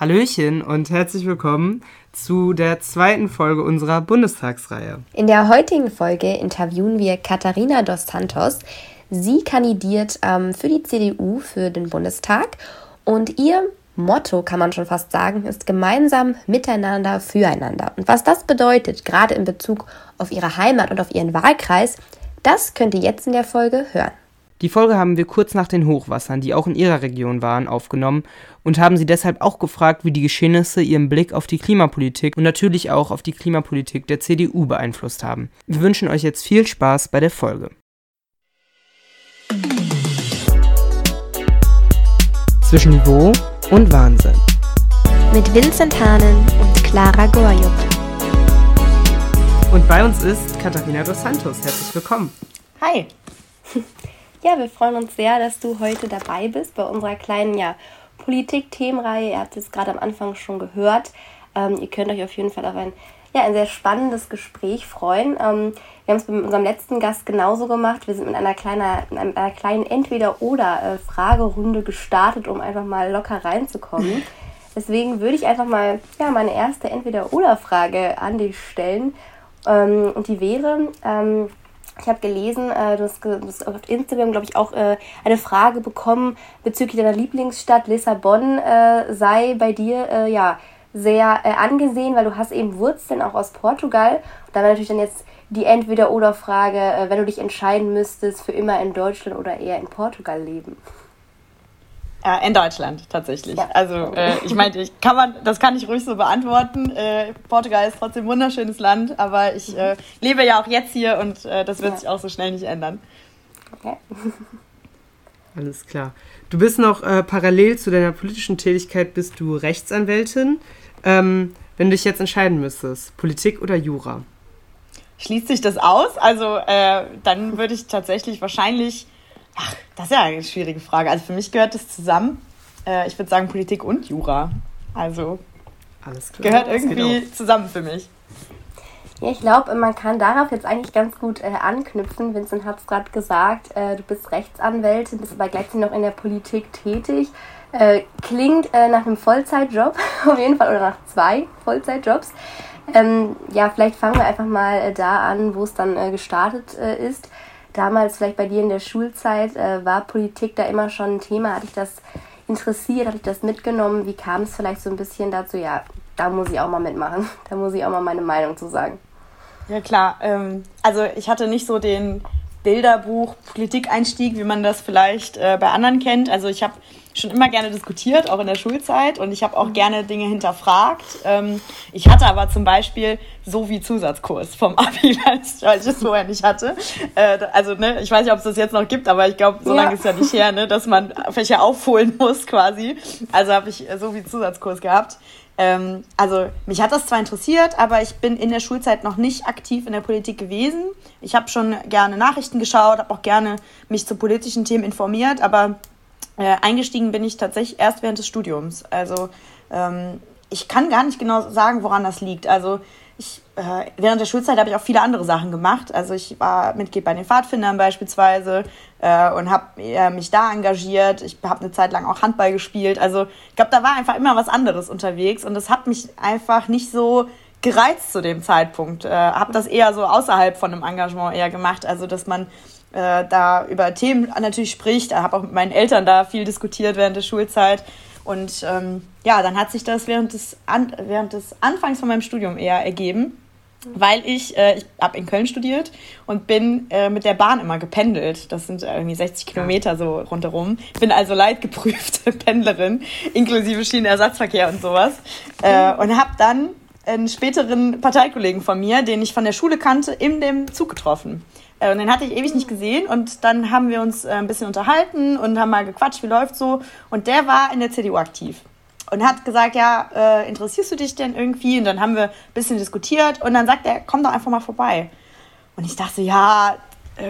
Hallöchen und herzlich willkommen zu der zweiten Folge unserer Bundestagsreihe. In der heutigen Folge interviewen wir Katharina dos Santos. Sie kandidiert ähm, für die CDU für den Bundestag und ihr Motto, kann man schon fast sagen, ist gemeinsam miteinander füreinander. Und was das bedeutet, gerade in Bezug auf ihre Heimat und auf ihren Wahlkreis, das könnt ihr jetzt in der Folge hören. Die Folge haben wir kurz nach den Hochwassern, die auch in ihrer Region waren, aufgenommen und haben sie deshalb auch gefragt, wie die Geschehnisse ihren Blick auf die Klimapolitik und natürlich auch auf die Klimapolitik der CDU beeinflusst haben. Wir wünschen euch jetzt viel Spaß bei der Folge. Zwischen Niveau und Wahnsinn. Mit Vincent Hahnen und Clara Gorjuk. Und bei uns ist Katharina dos Santos. Herzlich willkommen. Hi. Ja, wir freuen uns sehr, dass du heute dabei bist bei unserer kleinen ja, Politik-Themenreihe. Ihr habt es gerade am Anfang schon gehört. Ähm, ihr könnt euch auf jeden Fall auf ein, ja, ein sehr spannendes Gespräch freuen. Ähm, wir haben es mit unserem letzten Gast genauso gemacht. Wir sind mit einer, kleiner, mit einer kleinen Entweder-Oder-Fragerunde gestartet, um einfach mal locker reinzukommen. Deswegen würde ich einfach mal ja, meine erste Entweder-Oder-Frage an dich stellen. Ähm, und die wäre, ähm, ich habe gelesen, äh, du, hast, du hast auf Instagram, glaube ich, auch äh, eine Frage bekommen bezüglich deiner Lieblingsstadt Lissabon äh, sei bei dir äh, ja sehr äh, angesehen, weil du hast eben Wurzeln auch aus Portugal. Und da wäre natürlich dann jetzt die Entweder-Oder-Frage, äh, wenn du dich entscheiden müsstest, für immer in Deutschland oder eher in Portugal leben. Ja, in Deutschland tatsächlich. Ja. Also äh, ich meine, ich kann man, das kann ich ruhig so beantworten. Äh, Portugal ist trotzdem ein wunderschönes Land, aber ich äh, lebe ja auch jetzt hier und äh, das wird ja. sich auch so schnell nicht ändern. Okay. Alles klar. Du bist noch äh, parallel zu deiner politischen Tätigkeit bist du Rechtsanwältin. Ähm, wenn du dich jetzt entscheiden müsstest, Politik oder Jura? Schließt sich das aus? Also äh, dann würde ich tatsächlich wahrscheinlich Ach, das ist ja eine schwierige Frage. Also für mich gehört das zusammen. Äh, ich würde sagen Politik und Jura. Also Alles klar. gehört irgendwie zusammen für mich. Ja, ich glaube, man kann darauf jetzt eigentlich ganz gut äh, anknüpfen. Vincent hat es gerade gesagt, äh, du bist Rechtsanwältin, bist aber gleichzeitig noch in der Politik tätig. Äh, klingt äh, nach einem Vollzeitjob, auf jeden Fall, oder nach zwei Vollzeitjobs. Ähm, ja, vielleicht fangen wir einfach mal äh, da an, wo es dann äh, gestartet ist damals vielleicht bei dir in der Schulzeit, äh, war Politik da immer schon ein Thema? Hat dich das interessiert? Hat dich das mitgenommen? Wie kam es vielleicht so ein bisschen dazu? Ja, da muss ich auch mal mitmachen. Da muss ich auch mal meine Meinung zu sagen. Ja klar, ähm, also ich hatte nicht so den Bilderbuch Politikeinstieg, wie man das vielleicht äh, bei anderen kennt. Also ich habe schon immer gerne diskutiert, auch in der Schulzeit und ich habe auch mhm. gerne Dinge hinterfragt. Ähm, ich hatte aber zum Beispiel so wie Zusatzkurs vom Abi, weil ich es vorher nicht hatte. Äh, also ne, ich weiß nicht, ob es das jetzt noch gibt, aber ich glaube, so ja. lange ist ja nicht her, ne, dass man Fächer aufholen muss quasi. Also habe ich so wie Zusatzkurs gehabt. Ähm, also mich hat das zwar interessiert, aber ich bin in der Schulzeit noch nicht aktiv in der Politik gewesen. Ich habe schon gerne Nachrichten geschaut, habe auch gerne mich zu politischen Themen informiert, aber äh, eingestiegen bin ich tatsächlich erst während des Studiums. Also ähm, ich kann gar nicht genau sagen, woran das liegt. Also ich, äh, während der Schulzeit habe ich auch viele andere Sachen gemacht. Also ich war Mitglied bei den Pfadfindern beispielsweise äh, und habe äh, mich da engagiert. Ich habe eine Zeit lang auch Handball gespielt. Also ich glaube, da war einfach immer was anderes unterwegs und das hat mich einfach nicht so gereizt zu dem Zeitpunkt. Äh, habe das eher so außerhalb von einem Engagement eher gemacht. Also dass man äh, da über Themen natürlich spricht. Ich habe auch mit meinen Eltern da viel diskutiert während der Schulzeit. Und ähm, ja, dann hat sich das während des, An während des Anfangs von meinem Studium eher ergeben, weil ich, äh, ich habe in Köln studiert und bin äh, mit der Bahn immer gependelt. Das sind irgendwie 60 Kilometer so rundherum. Bin also leidgeprüfte Pendlerin, inklusive Schienenersatzverkehr und sowas. Äh, und habe dann einen späteren Parteikollegen von mir, den ich von der Schule kannte, in dem Zug getroffen. Äh, und den hatte ich ewig nicht gesehen und dann haben wir uns äh, ein bisschen unterhalten und haben mal gequatscht, wie läuft so. Und der war in der CDU aktiv und hat gesagt, ja, äh, interessierst du dich denn irgendwie? Und dann haben wir ein bisschen diskutiert und dann sagt er, komm doch einfach mal vorbei. Und ich dachte, ja,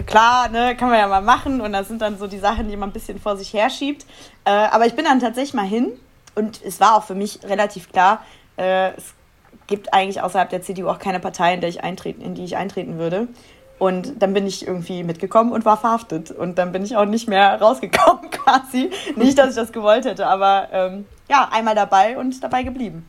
klar, ne, kann man ja mal machen. Und das sind dann so die Sachen, die man ein bisschen vor sich herschiebt. Äh, aber ich bin dann tatsächlich mal hin und es war auch für mich relativ klar, es gibt eigentlich außerhalb der CDU auch keine Partei, in, der ich eintreten, in die ich eintreten würde. Und dann bin ich irgendwie mitgekommen und war verhaftet. Und dann bin ich auch nicht mehr rausgekommen quasi. Nicht, dass ich das gewollt hätte, aber ähm, ja, einmal dabei und dabei geblieben.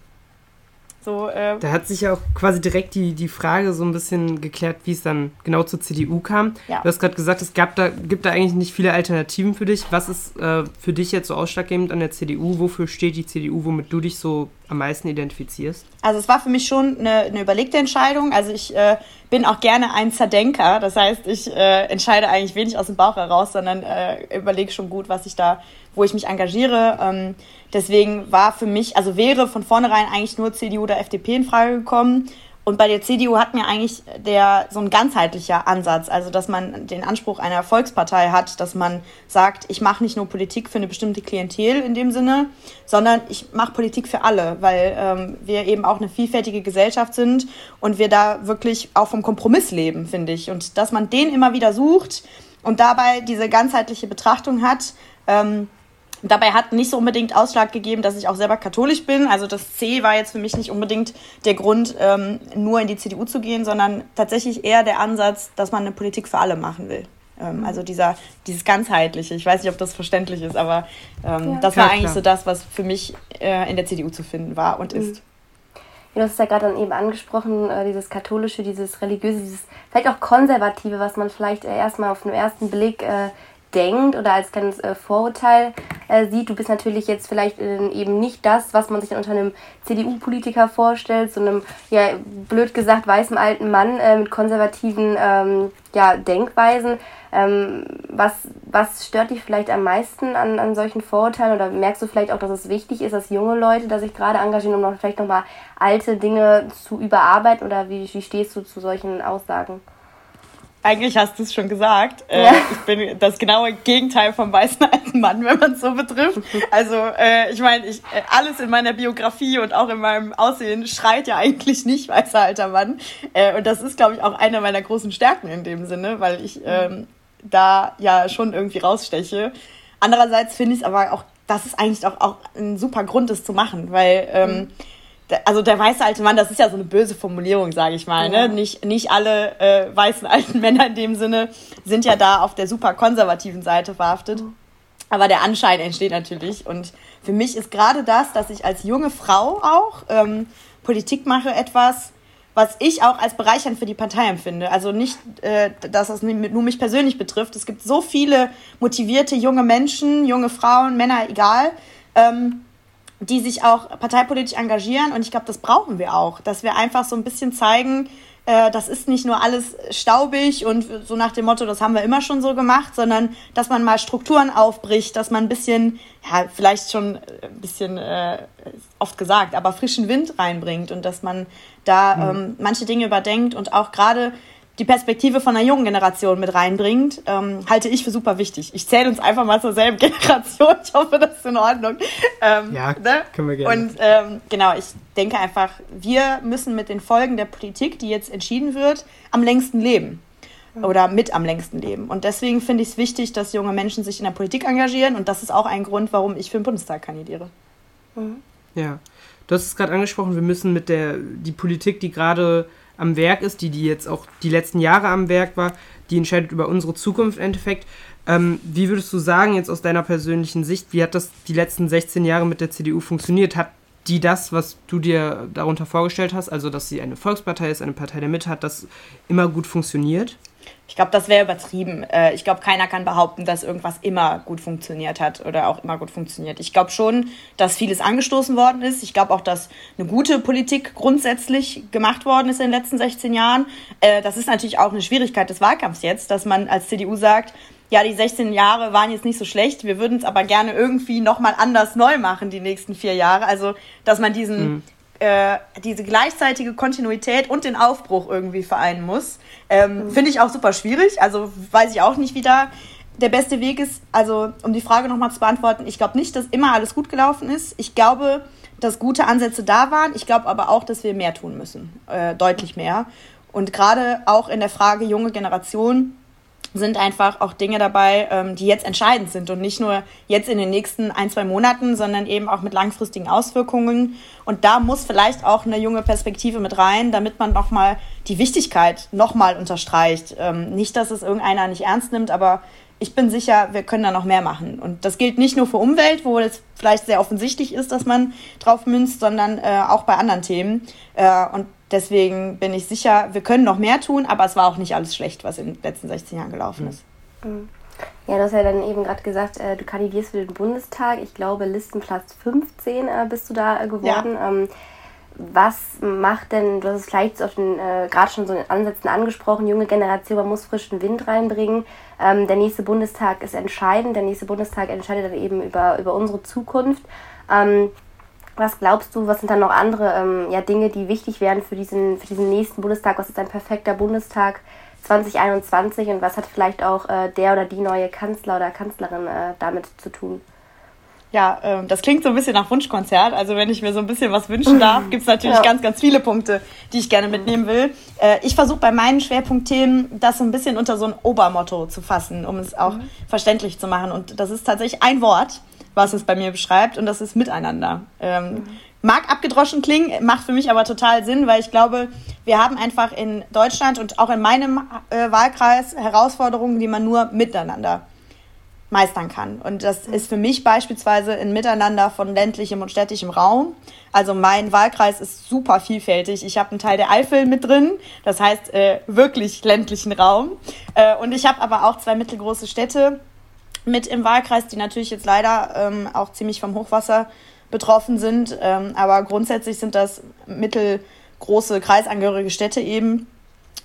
So, äh da hat sich ja auch quasi direkt die, die Frage so ein bisschen geklärt, wie es dann genau zur CDU kam. Ja. Du hast gerade gesagt, es gab da, gibt da eigentlich nicht viele Alternativen für dich. Was ist äh, für dich jetzt so ausschlaggebend an der CDU? Wofür steht die CDU, womit du dich so am meisten identifizierst? Also es war für mich schon eine, eine überlegte Entscheidung. Also ich äh, bin auch gerne ein Zerdenker. Das heißt, ich äh, entscheide eigentlich wenig aus dem Bauch heraus, sondern äh, überlege schon gut, was ich da, wo ich mich engagiere. Ähm, Deswegen war für mich, also wäre von vornherein eigentlich nur CDU oder FDP in Frage gekommen. Und bei der CDU hat mir eigentlich der so ein ganzheitlicher Ansatz, also dass man den Anspruch einer Volkspartei hat, dass man sagt, ich mache nicht nur Politik für eine bestimmte Klientel in dem Sinne, sondern ich mache Politik für alle, weil ähm, wir eben auch eine vielfältige Gesellschaft sind und wir da wirklich auch vom Kompromiss leben, finde ich. Und dass man den immer wieder sucht und dabei diese ganzheitliche Betrachtung hat, ähm, Dabei hat nicht so unbedingt Ausschlag gegeben, dass ich auch selber katholisch bin. Also das C war jetzt für mich nicht unbedingt der Grund, ähm, nur in die CDU zu gehen, sondern tatsächlich eher der Ansatz, dass man eine Politik für alle machen will. Ähm, also dieser, dieses ganzheitliche. Ich weiß nicht, ob das verständlich ist, aber ähm, ja. das war eigentlich klar. so das, was für mich äh, in der CDU zu finden war und mhm. ist. Du hast es ja gerade dann eben angesprochen, äh, dieses katholische, dieses religiöse, dieses vielleicht auch konservative, was man vielleicht äh, erstmal auf den ersten Blick äh, denkt oder als kleines äh, Vorurteil äh, sieht. Du bist natürlich jetzt vielleicht äh, eben nicht das, was man sich unter einem CDU-Politiker vorstellt, so einem, ja, blöd gesagt, weißen alten Mann äh, mit konservativen ähm, ja, Denkweisen. Ähm, was, was stört dich vielleicht am meisten an, an solchen Vorurteilen oder merkst du vielleicht auch, dass es wichtig ist, dass junge Leute da sich gerade engagieren, um noch, vielleicht nochmal alte Dinge zu überarbeiten oder wie, wie stehst du zu solchen Aussagen? Eigentlich hast du es schon gesagt. Äh, ja. ich bin das genaue Gegenteil vom weißen alten Mann, wenn man es so betrifft. Also äh, ich meine, ich, äh, alles in meiner Biografie und auch in meinem Aussehen schreit ja eigentlich nicht weißer alter Mann. Äh, und das ist, glaube ich, auch eine meiner großen Stärken in dem Sinne, weil ich ähm, da ja schon irgendwie raussteche. Andererseits finde ich es aber auch, dass es eigentlich auch, auch ein super Grund ist zu machen, weil... Ähm, mhm also der weiße alte Mann, das ist ja so eine böse Formulierung, sage ich mal. Ne? Ja. Nicht, nicht alle äh, weißen alten Männer in dem Sinne sind ja da auf der super konservativen Seite verhaftet. Mhm. Aber der Anschein entsteht natürlich. Und für mich ist gerade das, dass ich als junge Frau auch ähm, Politik mache, etwas, was ich auch als bereichernd für die Partei empfinde. Also nicht, äh, dass das nur mich persönlich betrifft. Es gibt so viele motivierte junge Menschen, junge Frauen, Männer, egal. Ähm, die sich auch parteipolitisch engagieren. Und ich glaube, das brauchen wir auch, dass wir einfach so ein bisschen zeigen, äh, das ist nicht nur alles staubig und so nach dem Motto, das haben wir immer schon so gemacht, sondern dass man mal Strukturen aufbricht, dass man ein bisschen, ja, vielleicht schon ein bisschen äh, oft gesagt, aber frischen Wind reinbringt und dass man da mhm. ähm, manche Dinge überdenkt und auch gerade die Perspektive von einer jungen Generation mit reinbringt, ähm, halte ich für super wichtig. Ich zähle uns einfach mal zur selben Generation. Ich hoffe, das ist in Ordnung. Ähm, ja, ne? können wir gerne. Und ähm, genau, ich denke einfach, wir müssen mit den Folgen der Politik, die jetzt entschieden wird, am längsten leben. Oder mit am längsten leben. Und deswegen finde ich es wichtig, dass junge Menschen sich in der Politik engagieren. Und das ist auch ein Grund, warum ich für den Bundestag kandidiere. Mhm. Ja, du hast es gerade angesprochen, wir müssen mit der die Politik, die gerade am Werk ist, die, die jetzt auch die letzten Jahre am Werk war, die entscheidet über unsere Zukunft im Endeffekt. Ähm, wie würdest du sagen, jetzt aus deiner persönlichen Sicht, wie hat das die letzten 16 Jahre mit der CDU funktioniert? Hat die das, was du dir darunter vorgestellt hast, also dass sie eine Volkspartei ist, eine Partei der Mitte, hat das immer gut funktioniert? Ich glaube, das wäre übertrieben. Äh, ich glaube, keiner kann behaupten, dass irgendwas immer gut funktioniert hat oder auch immer gut funktioniert. Ich glaube schon, dass vieles angestoßen worden ist. Ich glaube auch, dass eine gute Politik grundsätzlich gemacht worden ist in den letzten 16 Jahren. Äh, das ist natürlich auch eine Schwierigkeit des Wahlkampfs jetzt, dass man als CDU sagt, ja, die 16 Jahre waren jetzt nicht so schlecht, wir würden es aber gerne irgendwie nochmal anders neu machen, die nächsten vier Jahre. Also, dass man diesen mhm äh, diese gleichzeitige Kontinuität und den Aufbruch irgendwie vereinen muss. Ähm, mhm. Finde ich auch super schwierig. Also weiß ich auch nicht, wie da der beste Weg ist. Also um die Frage nochmal zu beantworten, ich glaube nicht, dass immer alles gut gelaufen ist. Ich glaube, dass gute Ansätze da waren. Ich glaube aber auch, dass wir mehr tun müssen. Äh, deutlich mehr. Und gerade auch in der Frage junge Generation sind einfach auch Dinge dabei, ähm, die jetzt entscheidend sind und nicht nur jetzt in den nächsten ein, zwei Monaten, sondern eben auch mit langfristigen Auswirkungen. Und da muss vielleicht auch eine junge Perspektive mit rein, damit man nochmal die Wichtigkeit nochmal unterstreicht. Ähm, nicht, dass es irgendeiner nicht ernst nimmt, aber ich bin sicher, wir können da noch mehr machen. Und das gilt nicht nur für Umwelt, wo es vielleicht sehr offensichtlich ist, dass man drauf münzt, sondern äh, auch bei anderen Themen. Äh, und deswegen bin ich sicher, wir können noch mehr tun, aber es war auch nicht alles schlecht, was in den letzten 16 Jahren gelaufen ist. Mhm. Ja, du hast ja dann eben gerade gesagt, äh, du kandidierst für den Bundestag. Ich glaube, Listenplatz 15 äh, bist du da äh, geworden. Ja. Ähm, was macht denn, du hast es vielleicht äh, gerade schon so in Ansätzen angesprochen, junge Generation, man muss frischen Wind reinbringen. Ähm, der nächste Bundestag ist entscheidend, der nächste Bundestag entscheidet dann eben über, über unsere Zukunft. Ähm, was glaubst du, was sind dann noch andere ähm, ja, Dinge, die wichtig wären für diesen, für diesen nächsten Bundestag? Was ist ein perfekter Bundestag 2021 und was hat vielleicht auch äh, der oder die neue Kanzler oder Kanzlerin äh, damit zu tun? Ja, ähm, das klingt so ein bisschen nach Wunschkonzert. Also wenn ich mir so ein bisschen was wünschen darf, gibt es natürlich ja. ganz, ganz viele Punkte, die ich gerne mitnehmen will. Äh, ich versuche bei meinen Schwerpunktthemen das so ein bisschen unter so ein Obermotto zu fassen, um es auch mhm. verständlich zu machen. Und das ist tatsächlich ein Wort, was es bei mir beschreibt, und das ist Miteinander. Ähm, mhm. Mag abgedroschen klingen, macht für mich aber total Sinn, weil ich glaube, wir haben einfach in Deutschland und auch in meinem äh, Wahlkreis Herausforderungen, die man nur miteinander meistern kann. Und das ist für mich beispielsweise ein Miteinander von ländlichem und städtischem Raum. Also mein Wahlkreis ist super vielfältig. Ich habe einen Teil der Eifel mit drin, das heißt äh, wirklich ländlichen Raum. Äh, und ich habe aber auch zwei mittelgroße Städte mit im Wahlkreis, die natürlich jetzt leider ähm, auch ziemlich vom Hochwasser betroffen sind. Ähm, aber grundsätzlich sind das mittelgroße kreisangehörige Städte eben.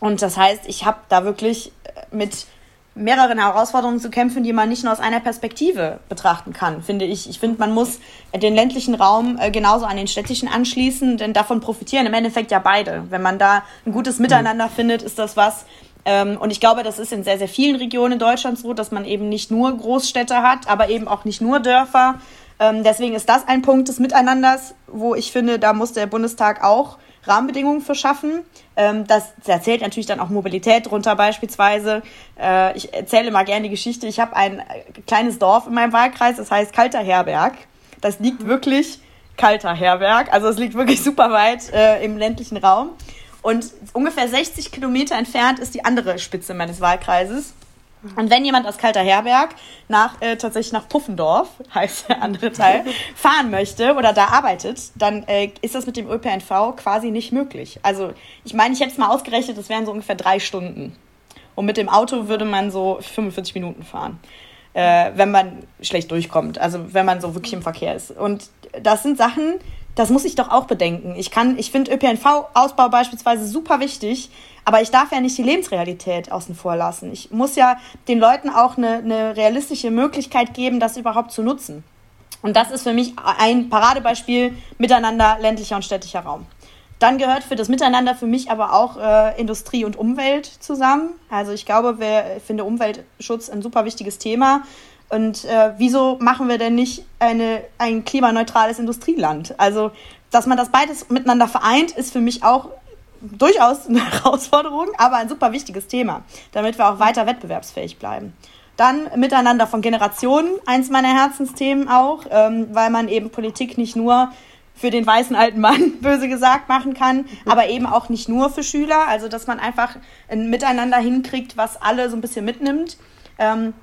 Und das heißt, ich habe da wirklich mit mehreren Herausforderungen zu kämpfen, die man nicht nur aus einer Perspektive betrachten kann, finde ich. Ich finde, man muss den ländlichen Raum äh, genauso an den städtischen anschließen, denn davon profitieren im Endeffekt ja beide. Wenn man da ein gutes Miteinander findet, ist das was. Ähm, und ich glaube, das ist in sehr, sehr vielen Regionen Deutschlands so, dass man eben nicht nur Großstädte hat, aber eben auch nicht nur Dörfer. Ähm, deswegen ist das ein Punkt des Miteinanders, wo ich finde, da muss der Bundestag auch Rahmenbedingungen für schaffen. Ähm, das, da zählt natürlich dann auch Mobilität drunter beispielsweise. Äh, ich erzähle mal gerne die Geschichte. Ich habe ein kleines Dorf in meinem Wahlkreis, das heißt Kalter Herberg. Das liegt wirklich Kalter Herberg, also es liegt wirklich super weit äh, im ländlichen Raum. Und ungefähr 60 Kilometer entfernt ist die andere Spitze meines Wahlkreises. Und wenn jemand aus Kalter Herberg nach, äh, tatsächlich nach Puffendorf, heißt der andere Teil, fahren möchte oder da arbeitet, dann äh, ist das mit dem ÖPNV quasi nicht möglich. Also ich meine, ich hätte es mal ausgerechnet, das wären so ungefähr drei Stunden. Und mit dem Auto würde man so 45 Minuten fahren, äh, wenn man schlecht durchkommt, also wenn man so wirklich im Verkehr ist. Und das sind Sachen, das muss ich doch auch bedenken. Ich kann, ich finde ÖPNV-Ausbau beispielsweise super wichtig, aber ich darf ja nicht die Lebensrealität außen vor lassen. Ich muss ja den Leuten auch eine, eine realistische Möglichkeit geben, das überhaupt zu nutzen. Und das ist für mich ein Paradebeispiel miteinander ländlicher und städtischer Raum. Dann gehört für das Miteinander für mich aber auch äh, Industrie und Umwelt zusammen. Also ich glaube, wir, ich finde Umweltschutz ein super wichtiges Thema. Und äh, wieso machen wir denn nicht eine, ein klimaneutrales Industrieland? Also, dass man das beides miteinander vereint, ist für mich auch durchaus eine Herausforderung, aber ein super wichtiges Thema, damit wir auch weiter wettbewerbsfähig bleiben. Dann Miteinander von Generationen, eins meiner Herzensthemen auch, ähm, weil man eben Politik nicht nur für den weißen alten Mann, böse gesagt, machen kann, aber eben auch nicht nur für Schüler, also dass man einfach ein Miteinander hinkriegt, was alle so ein bisschen mitnimmt. Ähm,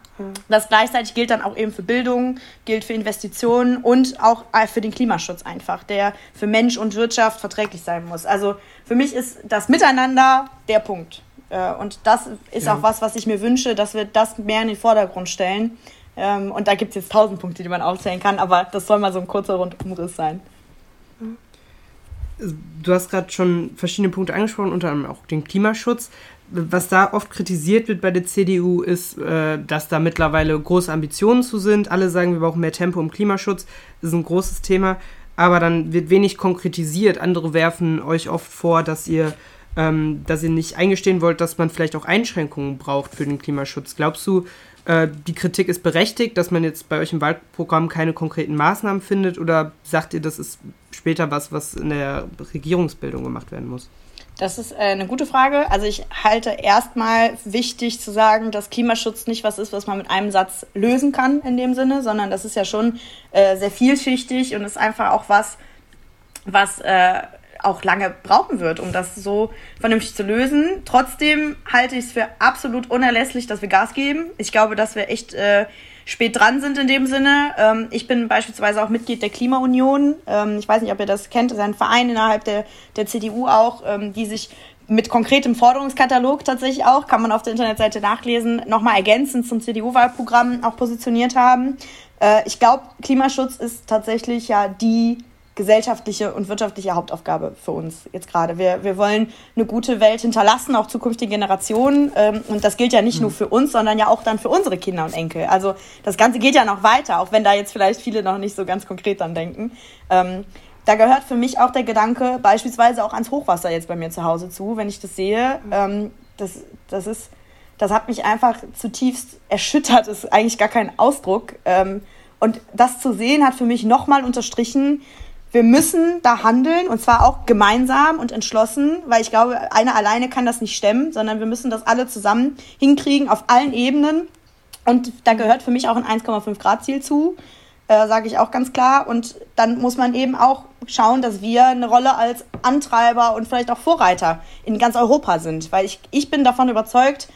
das gleichzeitig gilt dann auch eben für Bildung, gilt für Investitionen und auch äh, für den Klimaschutz einfach, der für Mensch und Wirtschaft verträglich sein muss. Also für mich ist das Miteinander der Punkt. Äh, und das ist ja. auch was, was ich mir wünsche, dass wir das mehr in den Vordergrund stellen. Ähm, und da gibt es jetzt tausend Punkte, die man aufzählen kann, aber das soll mal so ein kurzer Rundumriss sein. Du hast gerade schon verschiedene Punkte angesprochen, unter anderem auch den Klimaschutz was da oft kritisiert wird bei der CDU, ist, äh, dass da mittlerweile große Ambitionen zu sind. Alle sagen, wir brauchen mehr Tempo im Klimaschutz. Das ist ein großes Thema. Aber dann wird wenig konkretisiert. Andere werfen euch oft vor, dass ihr, ähm, dass ihr nicht eingestehen wollt, dass man vielleicht auch Einschränkungen braucht für den Klimaschutz. Glaubst du, äh, die Kritik ist berechtigt, dass man jetzt bei euch im Wahlprogramm keine konkreten Maßnahmen findet? Oder sagt ihr, das ist später was, was in der Regierungsbildung gemacht werden muss? Das ist äh, eine gute Frage. Also ich halte erstmal wichtig zu sagen, dass Klimaschutz nicht was ist, was man mit einem Satz lösen kann in dem Sinne, sondern das ist ja schon äh, sehr vielschichtig und ist einfach auch was, was äh, auch lange brauchen wird, um das so vernünftig zu lösen. Trotzdem halte ich es für absolut unerlässlich, dass wir Gas geben. Ich glaube, dass wir echt äh, spät dran sind in dem Sinne. Ähm, ich bin beispielsweise auch Mitglied der Klimaunion. Ähm, ich weiß nicht, ob ihr das kennt. Das ist ein Verein innerhalb der, der CDU auch, ähm, die sich mit konkretem Forderungskatalog tatsächlich auch, kann man auf der Internetseite nachlesen, nochmal ergänzend zum CDU-Wahlprogramm auch positioniert haben. Äh, ich glaube, Klimaschutz ist tatsächlich ja die gesellschaftliche und wirtschaftliche Hauptaufgabe für uns jetzt gerade. Wir, wir wollen eine gute Welt hinterlassen, auch zukünftigen Generationen. Ähm, und das gilt ja nicht mhm. nur für uns, sondern ja auch dann für unsere Kinder und Enkel. Also das Ganze geht ja noch weiter, auch wenn da jetzt vielleicht viele noch nicht so ganz konkret dran denken. Ähm, da gehört für mich auch der Gedanke beispielsweise auch ans Hochwasser jetzt bei mir zu Hause zu, wenn ich das sehe. Mhm. Ähm, das, das ist, das hat mich einfach zutiefst erschüttert, das ist eigentlich gar kein Ausdruck. Ähm, und das zu sehen hat für mich nochmal unterstrichen, wir müssen da handeln und zwar auch gemeinsam und entschlossen, weil ich glaube, einer alleine kann das nicht stemmen, sondern wir müssen das alle zusammen hinkriegen auf allen Ebenen. Und da gehört für mich auch ein 1,5 Grad Ziel zu, äh, sage ich auch ganz klar. Und dann muss man eben auch schauen, dass wir eine Rolle als Antreiber und vielleicht auch Vorreiter in ganz Europa sind, weil ich, ich bin davon überzeugt,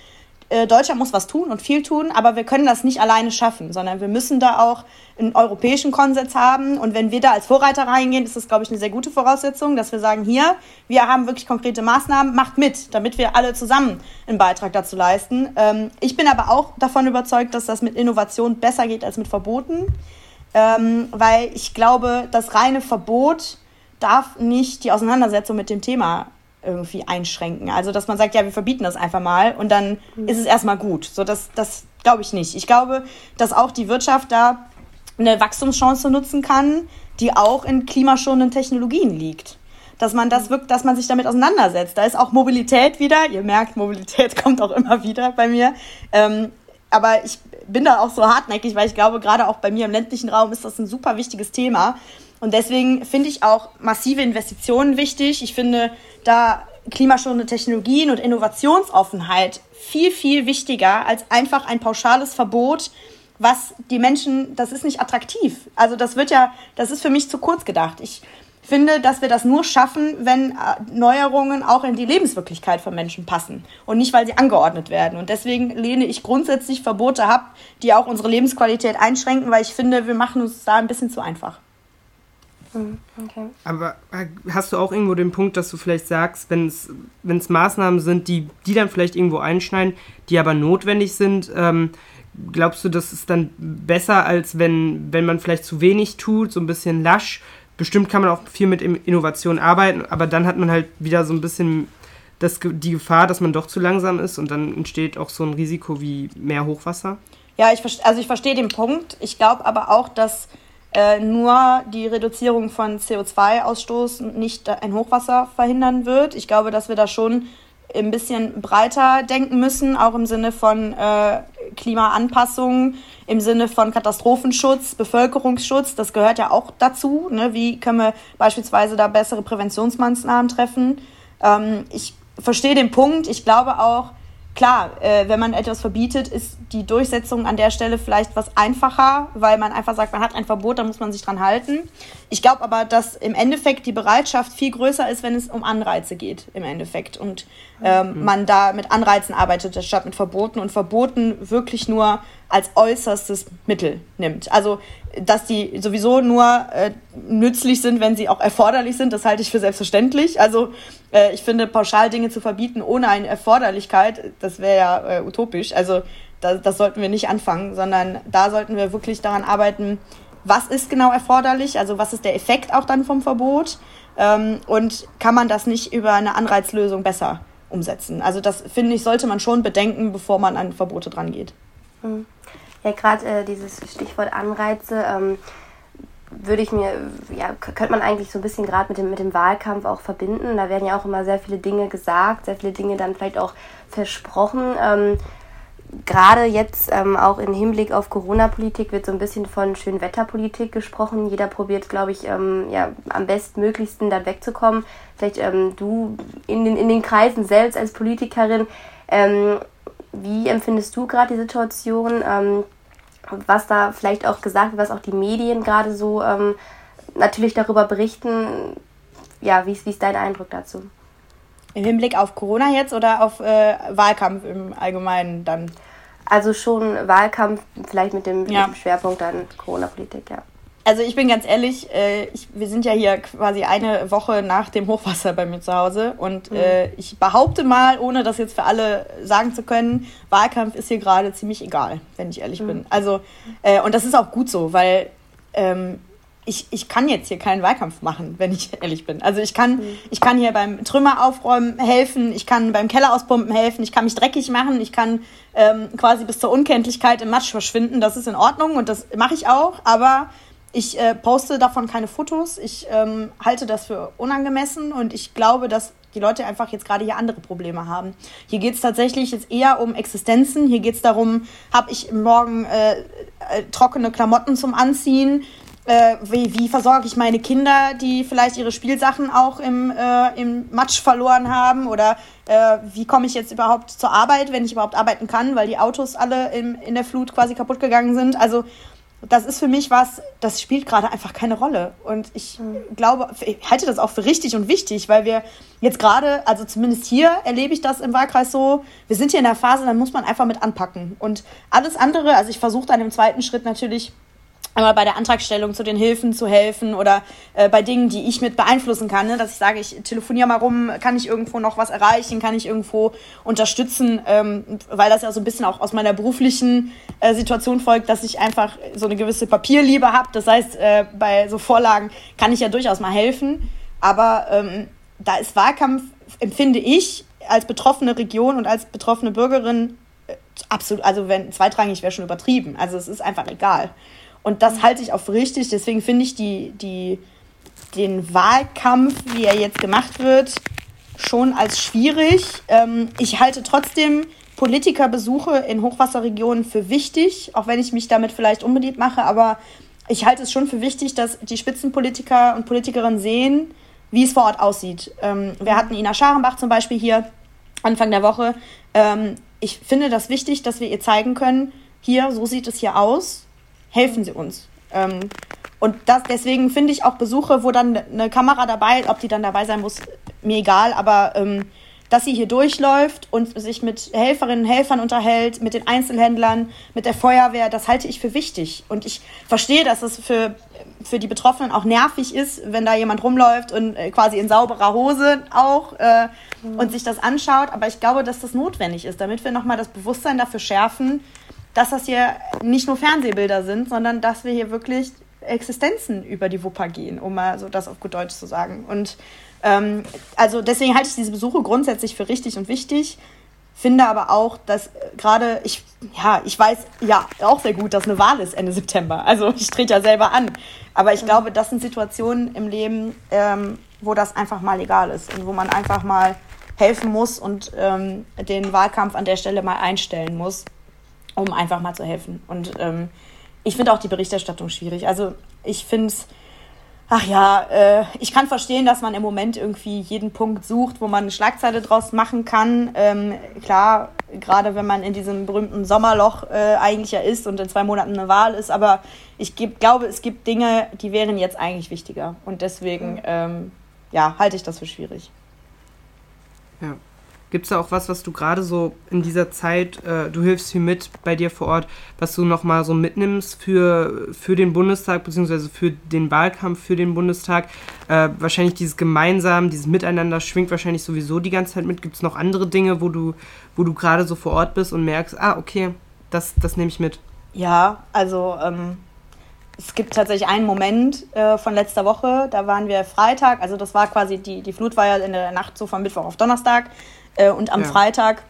äh, Deutschland muss was tun und viel tun, aber wir können das nicht alleine schaffen, sondern wir müssen da auch einen europäischen Konsens haben. Und wenn wir da als Vorreiter reingehen, ist das, glaube ich, eine sehr gute Voraussetzung, dass wir sagen, hier, wir haben wirklich konkrete Maßnahmen, macht mit, damit wir alle zusammen einen Beitrag dazu leisten. Ähm, ich bin aber auch davon überzeugt, dass das mit Innovation besser geht als mit Verboten, ähm, weil ich glaube, das reine Verbot darf nicht die Auseinandersetzung mit dem Thema irgendwie einschränken. Also, dass man sagt, ja, wir verbieten das einfach mal und dann mhm. ist es erstmal gut. So, das, das glaube ich nicht. Ich glaube, dass auch die Wirtschaft da eine Wachstumschance nutzen kann, die auch in klimaschonenden Technologien liegt. Dass man das wirkt, dass man sich damit auseinandersetzt. Da ist auch Mobilität wieder. Ihr merkt, Mobilität kommt auch immer wieder bei mir. Ähm, aber ich bin da auch so hartnäckig, weil ich glaube, gerade auch bei mir im ländlichen Raum ist das ein super wichtiges Thema. Und deswegen finde ich auch massive Investitionen wichtig. Ich finde da klimaschonende Technologien und Innovationsoffenheit viel, viel wichtiger als einfach ein pauschales Verbot, was die Menschen, das ist nicht attraktiv. Also das wird ja, das ist für mich zu kurz gedacht. Ich finde, dass wir das nur schaffen, wenn äh, Neuerungen auch in die Lebenswirklichkeit von Menschen passen und nicht, weil sie angeordnet werden. Und deswegen lehne ich grundsätzlich Verbote ab, die auch unsere Lebensqualität einschränken, weil ich finde, wir machen uns da ein bisschen zu einfach. Mhm, okay. Aber äh, hast du auch irgendwo den Punkt, dass du vielleicht sagst, wenn es Maßnahmen sind, die, die dann vielleicht irgendwo einschneiden, die aber notwendig sind, ähm, glaubst du, das ist dann besser, als wenn, wenn man vielleicht zu wenig tut, so ein bisschen lasch? Bestimmt kann man auch viel mit Innovation arbeiten, aber dann hat man halt wieder so ein bisschen das, die Gefahr, dass man doch zu langsam ist und dann entsteht auch so ein Risiko wie mehr Hochwasser. Ja, ich, also ich verstehe den Punkt. Ich glaube aber auch, dass äh, nur die Reduzierung von CO2-Ausstoß nicht ein Hochwasser verhindern wird. Ich glaube, dass wir da schon ein bisschen breiter denken müssen, auch im Sinne von äh, Klimaanpassung, im Sinne von Katastrophenschutz, Bevölkerungsschutz. Das gehört ja auch dazu. Ne? Wie können wir beispielsweise da bessere Präventionsmaßnahmen treffen? Ähm, ich verstehe den Punkt. Ich glaube auch, klar, äh, wenn man etwas verbietet, ist die Durchsetzung an der Stelle vielleicht was einfacher, weil man einfach sagt, man hat ein Verbot, da muss man sich dran halten. Ich glaube aber, dass im Endeffekt die Bereitschaft viel größer ist, wenn es um Anreize geht, im Endeffekt. Und ähm, mhm. man da mit Anreizen arbeitet, statt mit Verboten und Verboten wirklich nur als äußerstes Mittel nimmt. Also, dass die sowieso nur äh, nützlich sind, wenn sie auch erforderlich sind, das halte ich für selbstverständlich. Also, äh, ich finde, pauschal Dinge zu verbieten ohne eine Erforderlichkeit, das wäre ja äh, utopisch. Also, das, das sollten wir nicht anfangen, sondern da sollten wir wirklich daran arbeiten, was ist genau erforderlich, also was ist der Effekt auch dann vom Verbot ähm, und kann man das nicht über eine Anreizlösung besser umsetzen. Also das finde ich, sollte man schon bedenken, bevor man an Verbote dran geht. Mhm. Ja, gerade äh, dieses Stichwort Anreize ähm, würde ich mir, ja, könnte man eigentlich so ein bisschen gerade mit dem, mit dem Wahlkampf auch verbinden. Da werden ja auch immer sehr viele Dinge gesagt, sehr viele Dinge dann vielleicht auch versprochen. Ähm, gerade jetzt ähm, auch im Hinblick auf Corona-Politik wird so ein bisschen von Schönwetterpolitik gesprochen. Jeder probiert, glaube ich, ähm, ja, am bestmöglichsten da wegzukommen. Vielleicht ähm, du in den, in den Kreisen selbst als Politikerin, ähm, wie empfindest du gerade die Situation? Ähm, was da vielleicht auch gesagt wird, was auch die Medien gerade so ähm, natürlich darüber berichten, ja, wie ist, wie ist dein Eindruck dazu? Im Hinblick auf Corona jetzt oder auf äh, Wahlkampf im Allgemeinen dann? Also schon Wahlkampf, vielleicht mit dem, ja. mit dem Schwerpunkt dann Corona-Politik, ja. Also ich bin ganz ehrlich, äh, ich, wir sind ja hier quasi eine Woche nach dem Hochwasser bei mir zu Hause und mhm. äh, ich behaupte mal, ohne das jetzt für alle sagen zu können, Wahlkampf ist hier gerade ziemlich egal, wenn ich ehrlich mhm. bin. Also äh, und das ist auch gut so, weil ähm, ich, ich kann jetzt hier keinen Wahlkampf machen, wenn ich ehrlich bin. Also ich kann, mhm. ich kann hier beim Trümmer aufräumen helfen, ich kann beim Keller auspumpen helfen, ich kann mich dreckig machen, ich kann ähm, quasi bis zur Unkenntlichkeit im Matsch verschwinden. Das ist in Ordnung und das mache ich auch, aber ich äh, poste davon keine Fotos. Ich ähm, halte das für unangemessen und ich glaube, dass die Leute einfach jetzt gerade hier andere Probleme haben. Hier geht es tatsächlich jetzt eher um Existenzen. Hier geht es darum, habe ich morgen äh, äh, trockene Klamotten zum Anziehen? Äh, wie, wie versorge ich meine Kinder, die vielleicht ihre Spielsachen auch im, äh, im Matsch verloren haben oder äh, wie komme ich jetzt überhaupt zur Arbeit, wenn ich überhaupt arbeiten kann, weil die Autos alle im, in der Flut quasi kaputt gegangen sind. Also das ist für mich was, das spielt gerade einfach keine Rolle. Und ich glaube, ich halte das auch für richtig und wichtig, weil wir jetzt gerade, also zumindest hier erlebe ich das im Wahlkreis so, wir sind hier in der Phase, dann muss man einfach mit anpacken. Und alles andere, also ich versuche dann im zweiten Schritt natürlich einmal bei der Antragstellung zu den Hilfen zu helfen oder äh, bei Dingen, die ich mit beeinflussen kann, ne? dass ich sage, ich telefoniere mal rum, kann ich irgendwo noch was erreichen, kann ich irgendwo unterstützen, ähm, weil das ja so ein bisschen auch aus meiner beruflichen äh, Situation folgt, dass ich einfach so eine gewisse Papierliebe habe. Das heißt, äh, bei so Vorlagen kann ich ja durchaus mal helfen, aber ähm, da ist Wahlkampf, empfinde ich, als betroffene Region und als betroffene Bürgerin äh, absolut, also wenn zweitrangig wäre schon übertrieben. Also es ist einfach egal. Und das halte ich auch für richtig. Deswegen finde ich die, die, den Wahlkampf, wie er jetzt gemacht wird, schon als schwierig. Ähm, ich halte trotzdem Politikerbesuche in Hochwasserregionen für wichtig, auch wenn ich mich damit vielleicht unbeliebt mache. Aber ich halte es schon für wichtig, dass die Spitzenpolitiker und Politikerinnen sehen, wie es vor Ort aussieht. Ähm, wir hatten Ina Scharenbach zum Beispiel hier Anfang der Woche. Ähm, ich finde das wichtig, dass wir ihr zeigen können, hier, so sieht es hier aus helfen Sie uns. Ähm, und das, deswegen finde ich auch Besuche, wo dann eine Kamera dabei, ob die dann dabei sein muss, mir egal, aber ähm, dass sie hier durchläuft und sich mit Helferinnen und Helfern unterhält, mit den Einzelhändlern, mit der Feuerwehr, das halte ich für wichtig. Und ich verstehe, dass es für, für die Betroffenen auch nervig ist, wenn da jemand rumläuft und äh, quasi in sauberer Hose auch äh, mhm. und sich das anschaut. Aber ich glaube, dass das notwendig ist, damit wir nochmal das Bewusstsein dafür schärfen, dass das hier nicht nur Fernsehbilder sind, sondern dass wir hier wirklich Existenzen über die Wupper gehen, um mal so das auf gut Deutsch zu sagen. Und ähm, also deswegen halte ich diese Besuche grundsätzlich für richtig und wichtig. Finde aber auch, dass gerade ich, ja, ich weiß ja auch sehr gut, dass eine Wahl ist Ende September. Also ich trete ja selber an. Aber ich glaube, das sind Situationen im Leben, ähm, wo das einfach mal egal ist und wo man einfach mal helfen muss und ähm, den Wahlkampf an der Stelle mal einstellen muss um einfach mal zu helfen. Und ähm, ich finde auch die Berichterstattung schwierig. Also ich finde es, ach ja, äh, ich kann verstehen, dass man im Moment irgendwie jeden Punkt sucht, wo man eine Schlagzeile draus machen kann. Ähm, klar, gerade wenn man in diesem berühmten Sommerloch äh, eigentlich ja ist und in zwei Monaten eine Wahl ist, aber ich geb, glaube, es gibt Dinge, die wären jetzt eigentlich wichtiger. Und deswegen, ähm, ja, halte ich das für schwierig. Ja. Gibt es da auch was, was du gerade so in dieser Zeit, äh, du hilfst hier mit bei dir vor Ort, was du nochmal so mitnimmst für, für den Bundestag, beziehungsweise für den Wahlkampf für den Bundestag? Äh, wahrscheinlich dieses Gemeinsam, dieses Miteinander schwingt wahrscheinlich sowieso die ganze Zeit mit. Gibt es noch andere Dinge, wo du, wo du gerade so vor Ort bist und merkst, ah, okay, das, das nehme ich mit? Ja, also ähm, es gibt tatsächlich einen Moment äh, von letzter Woche, da waren wir Freitag, also das war quasi, die, die Flut war ja in der Nacht so von Mittwoch auf Donnerstag. Äh, und am ja. Freitag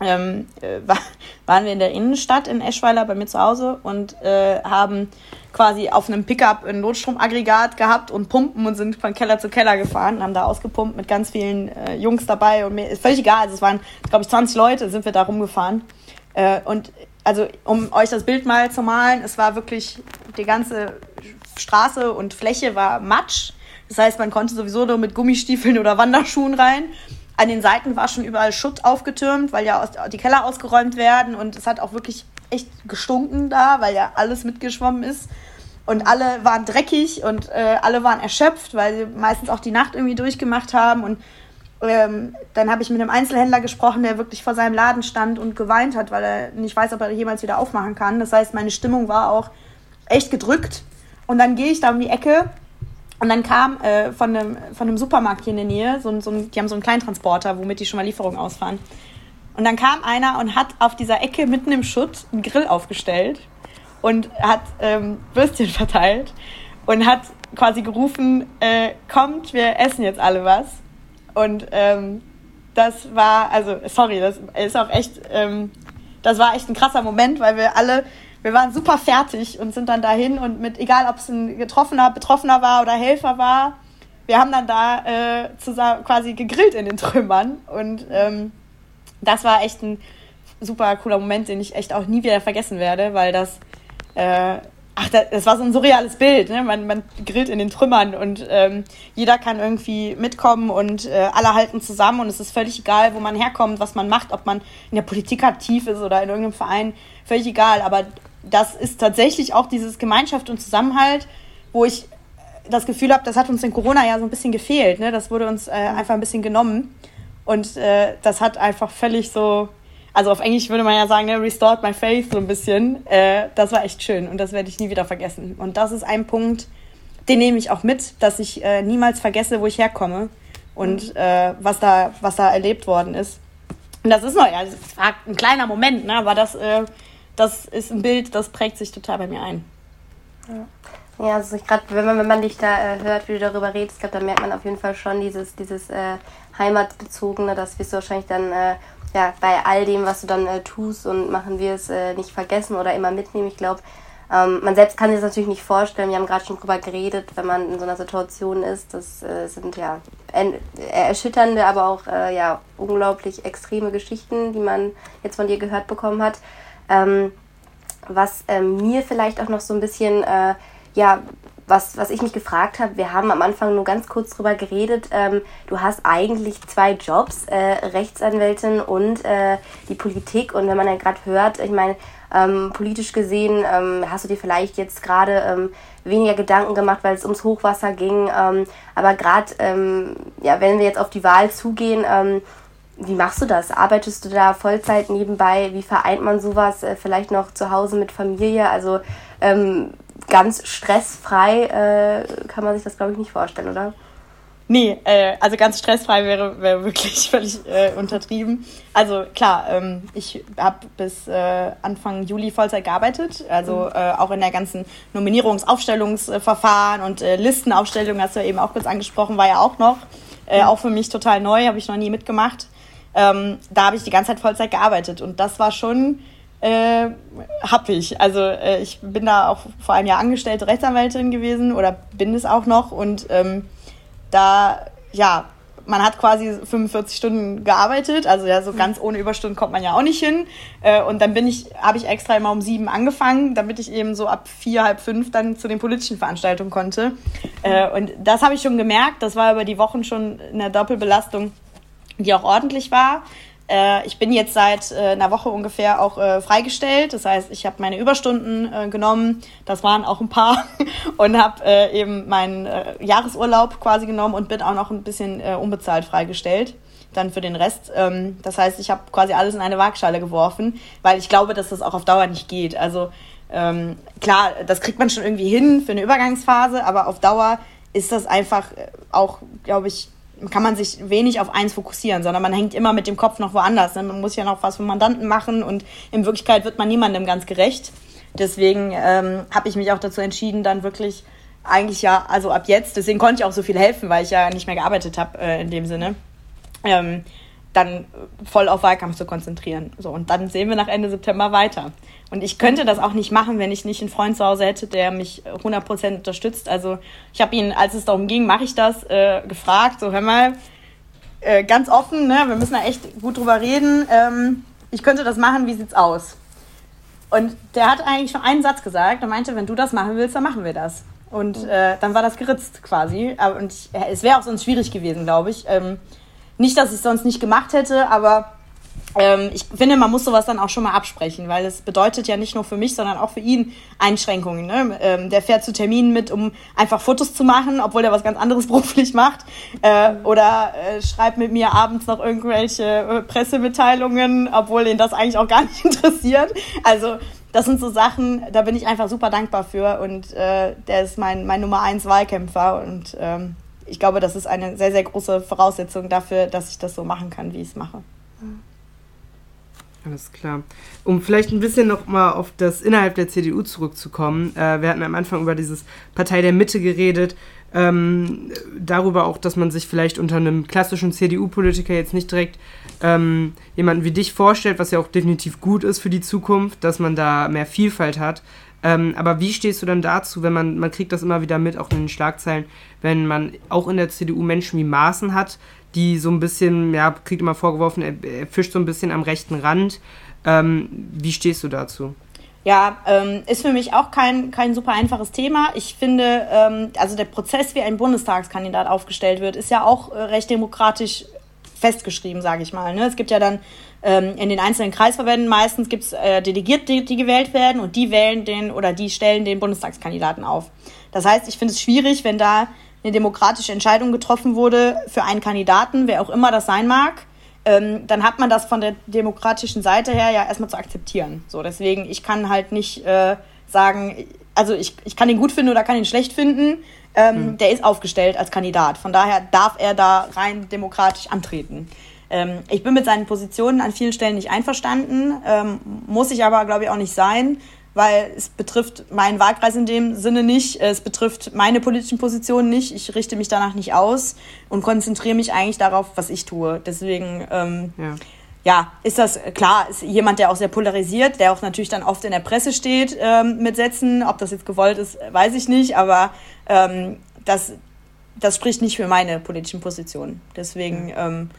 ähm, äh, war, waren wir in der Innenstadt in Eschweiler bei mir zu Hause und äh, haben quasi auf einem Pickup ein Notstromaggregat gehabt und Pumpen und sind von Keller zu Keller gefahren und haben da ausgepumpt mit ganz vielen äh, Jungs dabei und mir ist völlig egal, also es waren, glaube ich, 20 Leute sind wir da rumgefahren. Äh, und also, um euch das Bild mal zu malen, es war wirklich, die ganze Straße und Fläche war Matsch. Das heißt, man konnte sowieso nur mit Gummistiefeln oder Wanderschuhen rein. An den Seiten war schon überall Schutt aufgetürmt, weil ja die Keller ausgeräumt werden und es hat auch wirklich echt gestunken da, weil ja alles mitgeschwommen ist. und alle waren dreckig und äh, alle waren erschöpft, weil sie meistens auch die Nacht irgendwie durchgemacht haben. Und ähm, dann habe ich mit einem Einzelhändler gesprochen, der wirklich vor seinem Laden stand und geweint hat, weil er nicht weiß, ob er jemals wieder aufmachen kann. Das heißt, meine Stimmung war auch echt gedrückt. Und dann gehe ich da um die Ecke und dann kam äh, von, einem, von einem Supermarkt hier in der Nähe, so, so ein, die haben so einen Kleintransporter, womit die schon mal Lieferungen ausfahren. Und dann kam einer und hat auf dieser Ecke mitten im Schutt einen Grill aufgestellt und hat ähm, Würstchen verteilt und hat quasi gerufen, äh, kommt, wir essen jetzt alle was. Und ähm, das war, also sorry, das ist auch echt, ähm, das war echt ein krasser Moment, weil wir alle, wir waren super fertig und sind dann dahin und mit, egal ob es ein Getroffener, Betroffener war oder Helfer war, wir haben dann da äh, zusammen quasi gegrillt in den Trümmern und ähm, das war echt ein super cooler Moment, den ich echt auch nie wieder vergessen werde, weil das, äh, ach, das, war so ein surreales Bild. Ne? Man, man grillt in den Trümmern und ähm, jeder kann irgendwie mitkommen und äh, alle halten zusammen und es ist völlig egal, wo man herkommt, was man macht, ob man in der Politik aktiv ist oder in irgendeinem Verein, völlig egal. Aber das ist tatsächlich auch dieses Gemeinschaft und Zusammenhalt, wo ich das Gefühl habe, das hat uns in Corona ja so ein bisschen gefehlt. Ne? Das wurde uns äh, einfach ein bisschen genommen. Und äh, das hat einfach völlig so, also auf Englisch würde man ja sagen, ne, restored my faith so ein bisschen. Äh, das war echt schön und das werde ich nie wieder vergessen. Und das ist ein Punkt, den nehme ich auch mit, dass ich äh, niemals vergesse, wo ich herkomme und äh, was, da, was da erlebt worden ist. Und das ist noch, ja, das war ein kleiner Moment, ne, aber das, äh, das ist ein Bild, das prägt sich total bei mir ein. Ja. Ja, also gerade wenn man, wenn man dich da äh, hört, wie du darüber redest, glaube da merkt man auf jeden Fall schon dieses, dieses äh, Heimatbezogene, das wirst du wahrscheinlich dann äh, ja, bei all dem, was du dann äh, tust und machen wirst, äh, nicht vergessen oder immer mitnehmen. Ich glaube, ähm, man selbst kann sich das natürlich nicht vorstellen. Wir haben gerade schon drüber geredet, wenn man in so einer Situation ist. Das äh, sind ja erschütternde, aber auch ja, unglaublich extreme Geschichten, die man jetzt von dir gehört bekommen hat. Ähm, was ähm, mir vielleicht auch noch so ein bisschen äh, ja, was, was ich mich gefragt habe, wir haben am Anfang nur ganz kurz drüber geredet, ähm, du hast eigentlich zwei Jobs, äh, Rechtsanwältin und äh, die Politik. Und wenn man dann gerade hört, ich meine, ähm, politisch gesehen ähm, hast du dir vielleicht jetzt gerade ähm, weniger Gedanken gemacht, weil es ums Hochwasser ging. Ähm, aber gerade, ähm, ja, wenn wir jetzt auf die Wahl zugehen, wie machst du das? Arbeitest du da Vollzeit nebenbei? Wie vereint man sowas? Äh, vielleicht noch zu Hause mit Familie? Also ähm, ganz stressfrei äh, kann man sich das, glaube ich, nicht vorstellen, oder? Nee, äh, also ganz stressfrei wäre, wäre wirklich völlig äh, untertrieben. Also klar, ähm, ich habe bis äh, Anfang Juli Vollzeit gearbeitet, also mhm. äh, auch in der ganzen Nominierungsaufstellungsverfahren und Listenaufstellung, hast du ja eben auch kurz angesprochen, war ja auch noch. Äh, mhm. Auch für mich total neu, habe ich noch nie mitgemacht. Ähm, da habe ich die ganze Zeit Vollzeit gearbeitet und das war schon äh, ich. Also äh, ich bin da auch vor einem Jahr angestellte Rechtsanwältin gewesen oder bin es auch noch und ähm, da, ja, man hat quasi 45 Stunden gearbeitet, also ja, so ganz ohne Überstunden kommt man ja auch nicht hin. Äh, und dann bin ich, habe ich extra immer um sieben angefangen, damit ich eben so ab vier, halb fünf dann zu den politischen Veranstaltungen konnte. Äh, und das habe ich schon gemerkt, das war über die Wochen schon eine Doppelbelastung, die auch ordentlich war. Äh, ich bin jetzt seit äh, einer Woche ungefähr auch äh, freigestellt. Das heißt, ich habe meine Überstunden äh, genommen. Das waren auch ein paar. und habe äh, eben meinen äh, Jahresurlaub quasi genommen und bin auch noch ein bisschen unbezahlt freigestellt. Dann für den Rest. Ähm, das heißt, ich habe quasi alles in eine Waagschale geworfen, weil ich glaube, dass das auch auf Dauer nicht geht. Also ähm, klar, das kriegt man schon irgendwie hin für eine Übergangsphase, aber auf Dauer ist das einfach auch, glaube ich, kann man sich wenig auf eins fokussieren, sondern man hängt immer mit dem Kopf noch woanders. Ne? Man muss ja noch was für Mandanten machen und in Wirklichkeit wird man niemandem ganz gerecht. Deswegen ähm, habe ich mich auch dazu entschieden, dann wirklich eigentlich ja, also ab jetzt, deswegen konnte ich auch so viel helfen, weil ich ja nicht mehr gearbeitet habe äh, in dem Sinne. Ähm, dann voll auf Wahlkampf zu konzentrieren. So, und dann sehen wir nach Ende September weiter. Und ich könnte das auch nicht machen, wenn ich nicht einen Freund zu Hause hätte, der mich 100% unterstützt. Also ich habe ihn, als es darum ging, mache ich das, äh, gefragt, so hör mal, äh, ganz offen, ne, wir müssen da echt gut drüber reden. Ähm, ich könnte das machen, wie sieht's aus? Und der hat eigentlich schon einen Satz gesagt und meinte, wenn du das machen willst, dann machen wir das. Und äh, dann war das geritzt quasi. Und ich, es wäre auch sonst schwierig gewesen, glaube ich. Ähm, nicht, dass ich es sonst nicht gemacht hätte, aber ähm, ich finde, man muss sowas dann auch schon mal absprechen, weil es bedeutet ja nicht nur für mich, sondern auch für ihn Einschränkungen. Ne? Ähm, der fährt zu Terminen mit, um einfach Fotos zu machen, obwohl er was ganz anderes beruflich macht. Äh, oder äh, schreibt mit mir abends noch irgendwelche äh, Pressemitteilungen, obwohl ihn das eigentlich auch gar nicht interessiert. Also das sind so Sachen, da bin ich einfach super dankbar für und äh, der ist mein, mein Nummer eins Wahlkämpfer und ähm, ich glaube, das ist eine sehr, sehr große Voraussetzung dafür, dass ich das so machen kann, wie ich es mache. Alles klar. Um vielleicht ein bisschen noch mal auf das innerhalb der CDU zurückzukommen. Äh, wir hatten am Anfang über dieses Partei der Mitte geredet. Ähm, darüber auch, dass man sich vielleicht unter einem klassischen CDU-Politiker jetzt nicht direkt ähm, jemanden wie dich vorstellt, was ja auch definitiv gut ist für die Zukunft, dass man da mehr Vielfalt hat. Ähm, aber wie stehst du dann dazu, wenn man, man kriegt das immer wieder mit, auch in den Schlagzeilen, wenn man auch in der CDU Menschen wie Maaßen hat, die so ein bisschen, ja, kriegt immer vorgeworfen, er, er fischt so ein bisschen am rechten Rand. Ähm, wie stehst du dazu? Ja, ähm, ist für mich auch kein, kein super einfaches Thema. Ich finde, ähm, also der Prozess, wie ein Bundestagskandidat aufgestellt wird, ist ja auch äh, recht demokratisch festgeschrieben, sage ich mal. Ne? Es gibt ja dann ähm, in den einzelnen Kreisverbänden meistens gibt's äh, Delegierte, die, die gewählt werden und die wählen den oder die stellen den Bundestagskandidaten auf. Das heißt, ich finde es schwierig, wenn da eine demokratische Entscheidung getroffen wurde für einen Kandidaten, wer auch immer das sein mag, ähm, dann hat man das von der demokratischen Seite her ja erstmal zu akzeptieren. So, deswegen, ich kann halt nicht äh, sagen, also ich, ich kann ihn gut finden oder kann ihn schlecht finden. Ähm, mhm. Der ist aufgestellt als Kandidat. Von daher darf er da rein demokratisch antreten. Ähm, ich bin mit seinen Positionen an vielen Stellen nicht einverstanden, ähm, muss ich aber, glaube ich, auch nicht sein weil es betrifft meinen Wahlkreis in dem Sinne nicht, es betrifft meine politischen Positionen nicht, ich richte mich danach nicht aus und konzentriere mich eigentlich darauf, was ich tue. Deswegen, ähm, ja. ja. ist das klar, ist jemand, der auch sehr polarisiert, der auch natürlich dann oft in der Presse steht ähm, mit Sätzen. Ob das jetzt gewollt ist, weiß ich nicht, aber ähm, das, das spricht nicht für meine politischen Positionen. Deswegen. Ähm,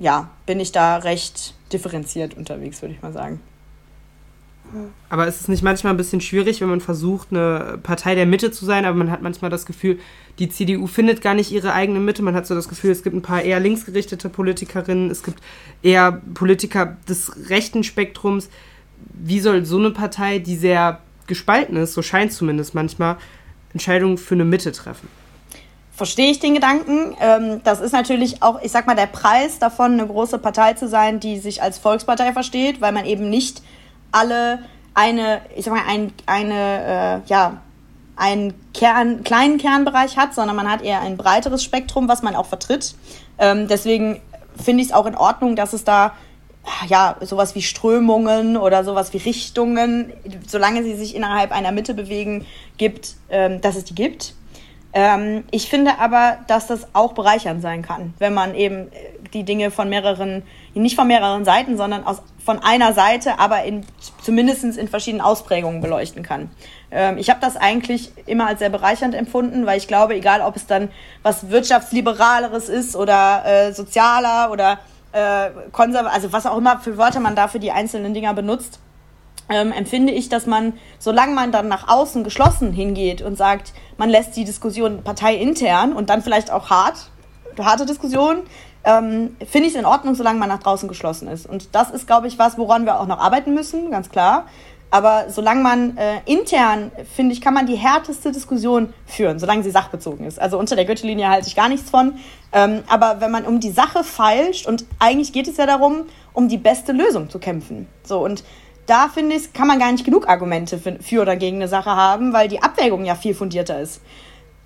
ja, bin ich da recht differenziert unterwegs, würde ich mal sagen. Aber ist es nicht manchmal ein bisschen schwierig, wenn man versucht, eine Partei der Mitte zu sein, aber man hat manchmal das Gefühl, die CDU findet gar nicht ihre eigene Mitte. Man hat so das Gefühl, es gibt ein paar eher linksgerichtete Politikerinnen, es gibt eher Politiker des rechten Spektrums. Wie soll so eine Partei, die sehr gespalten ist, so scheint zumindest manchmal, Entscheidungen für eine Mitte treffen? Verstehe ich den Gedanken. Ähm, das ist natürlich auch, ich sag mal, der Preis davon, eine große Partei zu sein, die sich als Volkspartei versteht, weil man eben nicht alle eine, ich sag mal, ein, eine, äh, ja, einen Kern, kleinen Kernbereich hat, sondern man hat eher ein breiteres Spektrum, was man auch vertritt. Ähm, deswegen finde ich es auch in Ordnung, dass es da ja sowas wie Strömungen oder sowas wie Richtungen, solange sie sich innerhalb einer Mitte bewegen, gibt, ähm, dass es die gibt. Ähm, ich finde aber, dass das auch bereichernd sein kann, wenn man eben die Dinge von mehreren, nicht von mehreren Seiten, sondern aus von einer Seite, aber in, zumindest in verschiedenen Ausprägungen beleuchten kann. Ähm, ich habe das eigentlich immer als sehr bereichernd empfunden, weil ich glaube, egal ob es dann was wirtschaftsliberaleres ist oder äh, sozialer oder äh, konservativ, also was auch immer für Wörter man da für die einzelnen Dinger benutzt, ähm, empfinde ich, dass man, solange man dann nach außen geschlossen hingeht und sagt, man lässt die Diskussion parteiintern und dann vielleicht auch hart, harte Diskussionen, ähm, finde ich es in Ordnung, solange man nach draußen geschlossen ist. Und das ist, glaube ich, was, woran wir auch noch arbeiten müssen, ganz klar. Aber solange man äh, intern, finde ich, kann man die härteste Diskussion führen, solange sie sachbezogen ist. Also unter der Gürtellinie halte ich gar nichts von. Ähm, aber wenn man um die Sache feilscht, und eigentlich geht es ja darum, um die beste Lösung zu kämpfen. So, und da finde ich, kann man gar nicht genug Argumente für, oder gegen eine Sache haben, weil die Abwägung ja viel fundierter ist.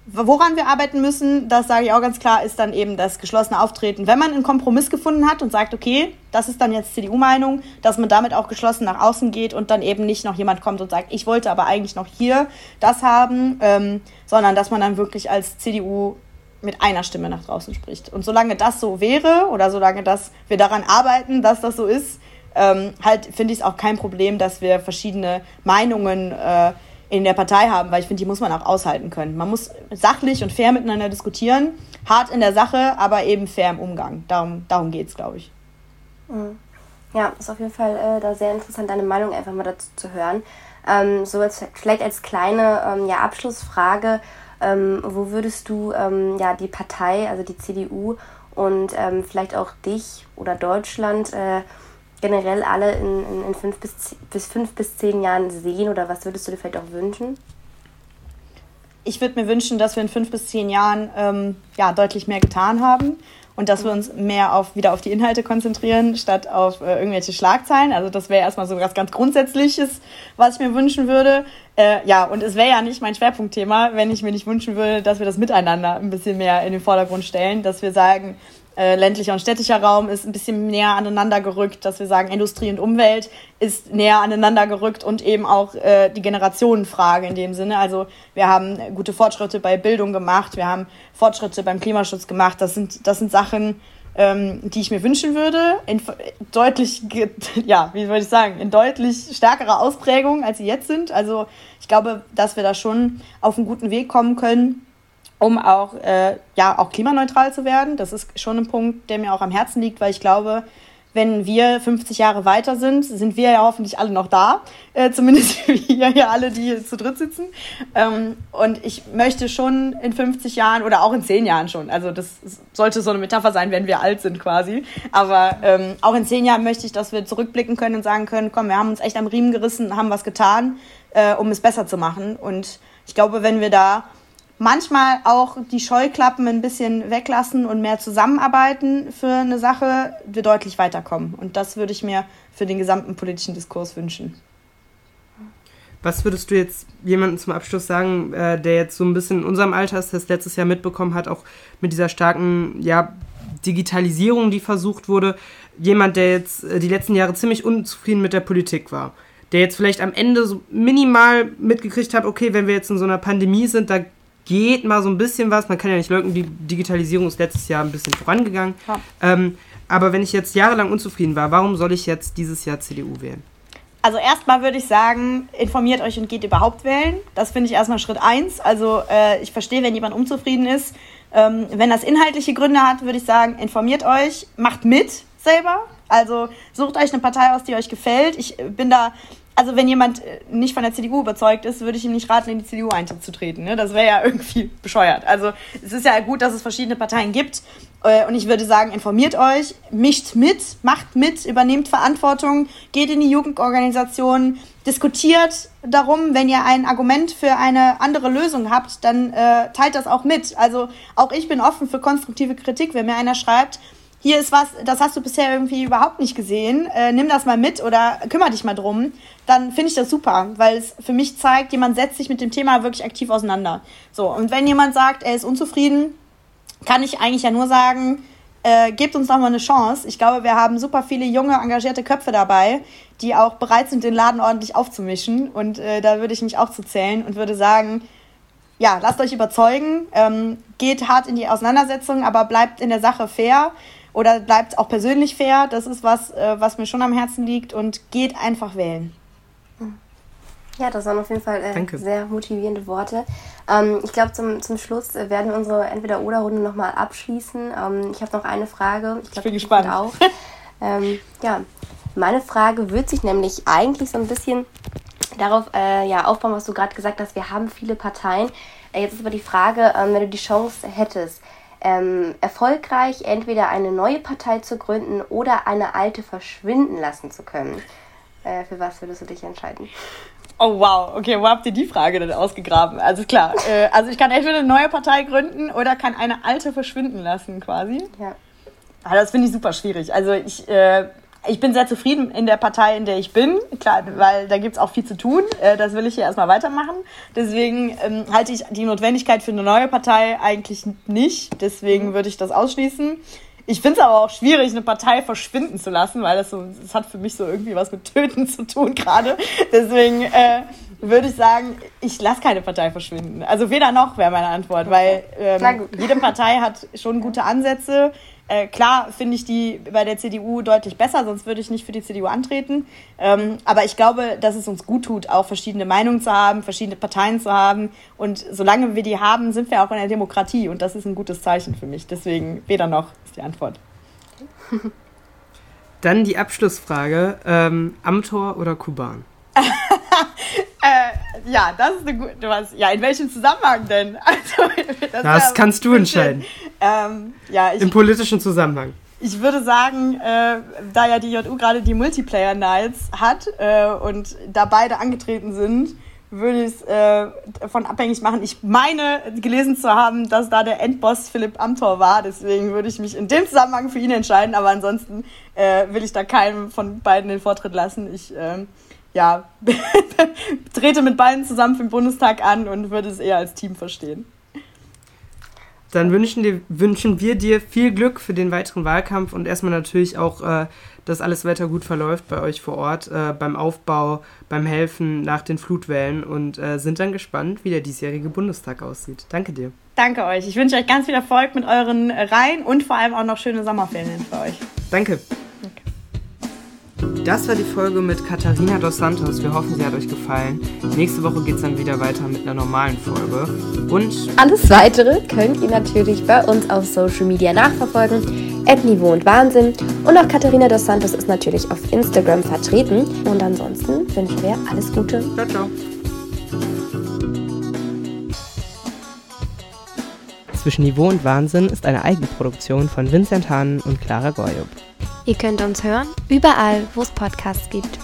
Woran wir arbeiten müssen, das sage ich auch ganz klar, ist dann eben das geschlossene Auftreten. Wenn man einen Kompromiss gefunden hat und sagt, okay, das ist dann jetzt CDU-Meinung, dass man damit auch geschlossen nach außen geht und dann eben nicht noch jemand kommt und sagt, ich wollte aber eigentlich noch hier das haben, ähm, sondern dass man dann wirklich als CDU mit einer Stimme nach draußen spricht. Und solange das so wäre oder solange das, wir daran arbeiten, dass das so ist, ähm, halt finde ich es auch kein Problem, dass wir verschiedene Meinungen äh, in der Partei haben, weil ich finde, die muss man auch aushalten können. Man muss sachlich und fair miteinander diskutieren, hart in der Sache, aber eben fair im Umgang. Darum, darum geht es, glaube ich. Mhm. Ja, ist auf jeden Fall äh, da sehr interessant, deine Meinung einfach mal dazu zu hören. Ähm, so als, vielleicht als kleine ähm, ja, Abschlussfrage, ähm, wo würdest du ähm, ja, die Partei, also die CDU und ähm, vielleicht auch dich oder Deutschland äh, generell alle in, in, in fünf, bis, bis fünf bis zehn Jahren sehen oder was würdest du dir vielleicht auch wünschen? Ich würde mir wünschen, dass wir in fünf bis zehn Jahren ähm, ja, deutlich mehr getan haben und dass wir uns mehr auf, wieder auf die Inhalte konzentrieren, statt auf äh, irgendwelche Schlagzeilen. Also das wäre erstmal so was ganz Grundsätzliches, was ich mir wünschen würde. Äh, ja, und es wäre ja nicht mein Schwerpunktthema, wenn ich mir nicht wünschen würde, dass wir das miteinander ein bisschen mehr in den Vordergrund stellen, dass wir sagen, äh, ländlicher und städtischer Raum ist ein bisschen näher aneinander gerückt, dass wir sagen, Industrie und Umwelt ist näher aneinander gerückt und eben auch äh, die Generationenfrage in dem Sinne. Also wir haben gute Fortschritte bei Bildung gemacht, wir haben Fortschritte beim Klimaschutz gemacht. Das sind, das sind Sachen, ähm, die ich mir wünschen würde, in deutlich, ja, wie würde ich sagen, in deutlich stärkerer Ausprägung, als sie jetzt sind. Also ich glaube, dass wir da schon auf einen guten Weg kommen können um auch, äh, ja, auch klimaneutral zu werden. Das ist schon ein Punkt, der mir auch am Herzen liegt, weil ich glaube, wenn wir 50 Jahre weiter sind, sind wir ja hoffentlich alle noch da. Äh, zumindest wir hier alle, die hier zu dritt sitzen. Ähm, und ich möchte schon in 50 Jahren oder auch in 10 Jahren schon, also das sollte so eine Metapher sein, wenn wir alt sind quasi. Aber ähm, auch in 10 Jahren möchte ich, dass wir zurückblicken können und sagen können, komm, wir haben uns echt am Riemen gerissen, haben was getan, äh, um es besser zu machen. Und ich glaube, wenn wir da manchmal auch die Scheuklappen ein bisschen weglassen und mehr zusammenarbeiten für eine Sache, wir deutlich weiterkommen. Und das würde ich mir für den gesamten politischen Diskurs wünschen. Was würdest du jetzt jemandem zum Abschluss sagen, äh, der jetzt so ein bisschen in unserem Alter ist, das letztes Jahr mitbekommen hat, auch mit dieser starken ja, Digitalisierung, die versucht wurde, jemand, der jetzt äh, die letzten Jahre ziemlich unzufrieden mit der Politik war, der jetzt vielleicht am Ende so minimal mitgekriegt hat, okay, wenn wir jetzt in so einer Pandemie sind, da geht mal so ein bisschen was. Man kann ja nicht leugnen, die Digitalisierung ist letztes Jahr ein bisschen vorangegangen. Ja. Ähm, aber wenn ich jetzt jahrelang unzufrieden war, warum soll ich jetzt dieses Jahr CDU wählen? Also erstmal würde ich sagen, informiert euch und geht überhaupt wählen. Das finde ich erstmal Schritt eins. Also äh, ich verstehe, wenn jemand unzufrieden ist. Ähm, wenn das inhaltliche Gründe hat, würde ich sagen, informiert euch, macht mit selber. Also sucht euch eine Partei aus, die euch gefällt. Ich bin da also wenn jemand äh, nicht von der CDU überzeugt ist, würde ich ihm nicht raten, in die CDU einzutreten. Ne? Das wäre ja irgendwie bescheuert. Also es ist ja gut, dass es verschiedene Parteien gibt. Äh, und ich würde sagen, informiert euch, mischt mit, macht mit, übernehmt Verantwortung, geht in die Jugendorganisationen, diskutiert darum, wenn ihr ein Argument für eine andere Lösung habt, dann äh, teilt das auch mit. Also auch ich bin offen für konstruktive Kritik, wenn mir einer schreibt, hier ist was, das hast du bisher irgendwie überhaupt nicht gesehen, äh, nimm das mal mit oder kümmere dich mal drum, dann finde ich das super, weil es für mich zeigt, jemand setzt sich mit dem Thema wirklich aktiv auseinander. So, und wenn jemand sagt, er ist unzufrieden, kann ich eigentlich ja nur sagen, äh, gebt uns doch mal eine Chance. Ich glaube, wir haben super viele junge, engagierte Köpfe dabei, die auch bereit sind, den Laden ordentlich aufzumischen. Und äh, da würde ich mich auch zu zählen und würde sagen, ja, lasst euch überzeugen, ähm, geht hart in die Auseinandersetzung, aber bleibt in der Sache fair oder bleibt auch persönlich fair. Das ist was, äh, was mir schon am Herzen liegt und geht einfach wählen. Ja, das waren auf jeden Fall äh, sehr motivierende Worte. Ähm, ich glaube, zum, zum Schluss äh, werden wir unsere Entweder-Oder-Runde nochmal abschließen. Ähm, ich habe noch eine Frage. Ich, glaub, ich bin gespannt. Auch. ähm, ja, meine Frage wird sich nämlich eigentlich so ein bisschen darauf äh, ja, aufbauen, was du gerade gesagt hast. Wir haben viele Parteien. Äh, jetzt ist aber die Frage, ähm, wenn du die Chance hättest, ähm, erfolgreich entweder eine neue Partei zu gründen oder eine alte verschwinden lassen zu können. Äh, für was würdest du dich entscheiden? Oh wow, okay, wo habt ihr die Frage denn ausgegraben? Also klar, äh, also ich kann entweder eine neue Partei gründen oder kann eine alte verschwinden lassen quasi. Ja. Ah, das finde ich super schwierig. Also ich äh, ich bin sehr zufrieden in der Partei, in der ich bin. Klar, weil da gibt es auch viel zu tun. Äh, das will ich hier erstmal weitermachen. Deswegen ähm, halte ich die Notwendigkeit für eine neue Partei eigentlich nicht. Deswegen würde ich das ausschließen. Ich finde es aber auch schwierig, eine Partei verschwinden zu lassen, weil das so, das hat für mich so irgendwie was mit Töten zu tun gerade. Deswegen äh, würde ich sagen, ich lasse keine Partei verschwinden. Also weder noch wäre meine Antwort, weil ähm, jede Partei hat schon gute Ansätze. Äh, klar finde ich die bei der CDU deutlich besser, sonst würde ich nicht für die CDU antreten. Ähm, aber ich glaube, dass es uns gut tut, auch verschiedene Meinungen zu haben, verschiedene Parteien zu haben. Und solange wir die haben, sind wir auch in der Demokratie. Und das ist ein gutes Zeichen für mich. Deswegen weder noch ist die Antwort. Dann die Abschlussfrage: ähm, Amtor oder Kuban? äh, ja, das ist eine gute. Was, ja, in welchem Zusammenhang denn? Also, das, das kannst du entscheiden. Ähm, ja, ich, Im politischen Zusammenhang. ich würde sagen, äh, da ja die JU gerade die Multiplayer Nights hat äh, und da beide angetreten sind, würde ich es äh, davon abhängig machen. Ich meine, gelesen zu haben, dass da der Endboss Philipp Amthor war. Deswegen würde ich mich in dem Zusammenhang für ihn entscheiden. Aber ansonsten äh, will ich da keinem von beiden den Vortritt lassen. Ich äh, ja, trete mit beiden zusammen für den Bundestag an und würde es eher als Team verstehen. Dann wünschen, dir, wünschen wir dir viel Glück für den weiteren Wahlkampf und erstmal natürlich auch, äh, dass alles Wetter gut verläuft bei euch vor Ort, äh, beim Aufbau, beim Helfen nach den Flutwellen und äh, sind dann gespannt, wie der diesjährige Bundestag aussieht. Danke dir. Danke euch. Ich wünsche euch ganz viel Erfolg mit euren Reihen und vor allem auch noch schöne Sommerferien für euch. Danke. Das war die Folge mit Katharina dos Santos. Wir hoffen, sie hat euch gefallen. Nächste Woche geht es dann wieder weiter mit einer normalen Folge. Und alles weitere könnt ihr natürlich bei uns auf Social Media nachverfolgen. At Niveau und Wahnsinn. Und auch Katharina dos Santos ist natürlich auf Instagram vertreten. Und ansonsten wünschen wir alles Gute. Ciao, ciao. Zwischen Niveau und Wahnsinn ist eine Eigenproduktion von Vincent Hahn und Clara Goyub. Ihr könnt uns hören, überall, wo es Podcasts gibt.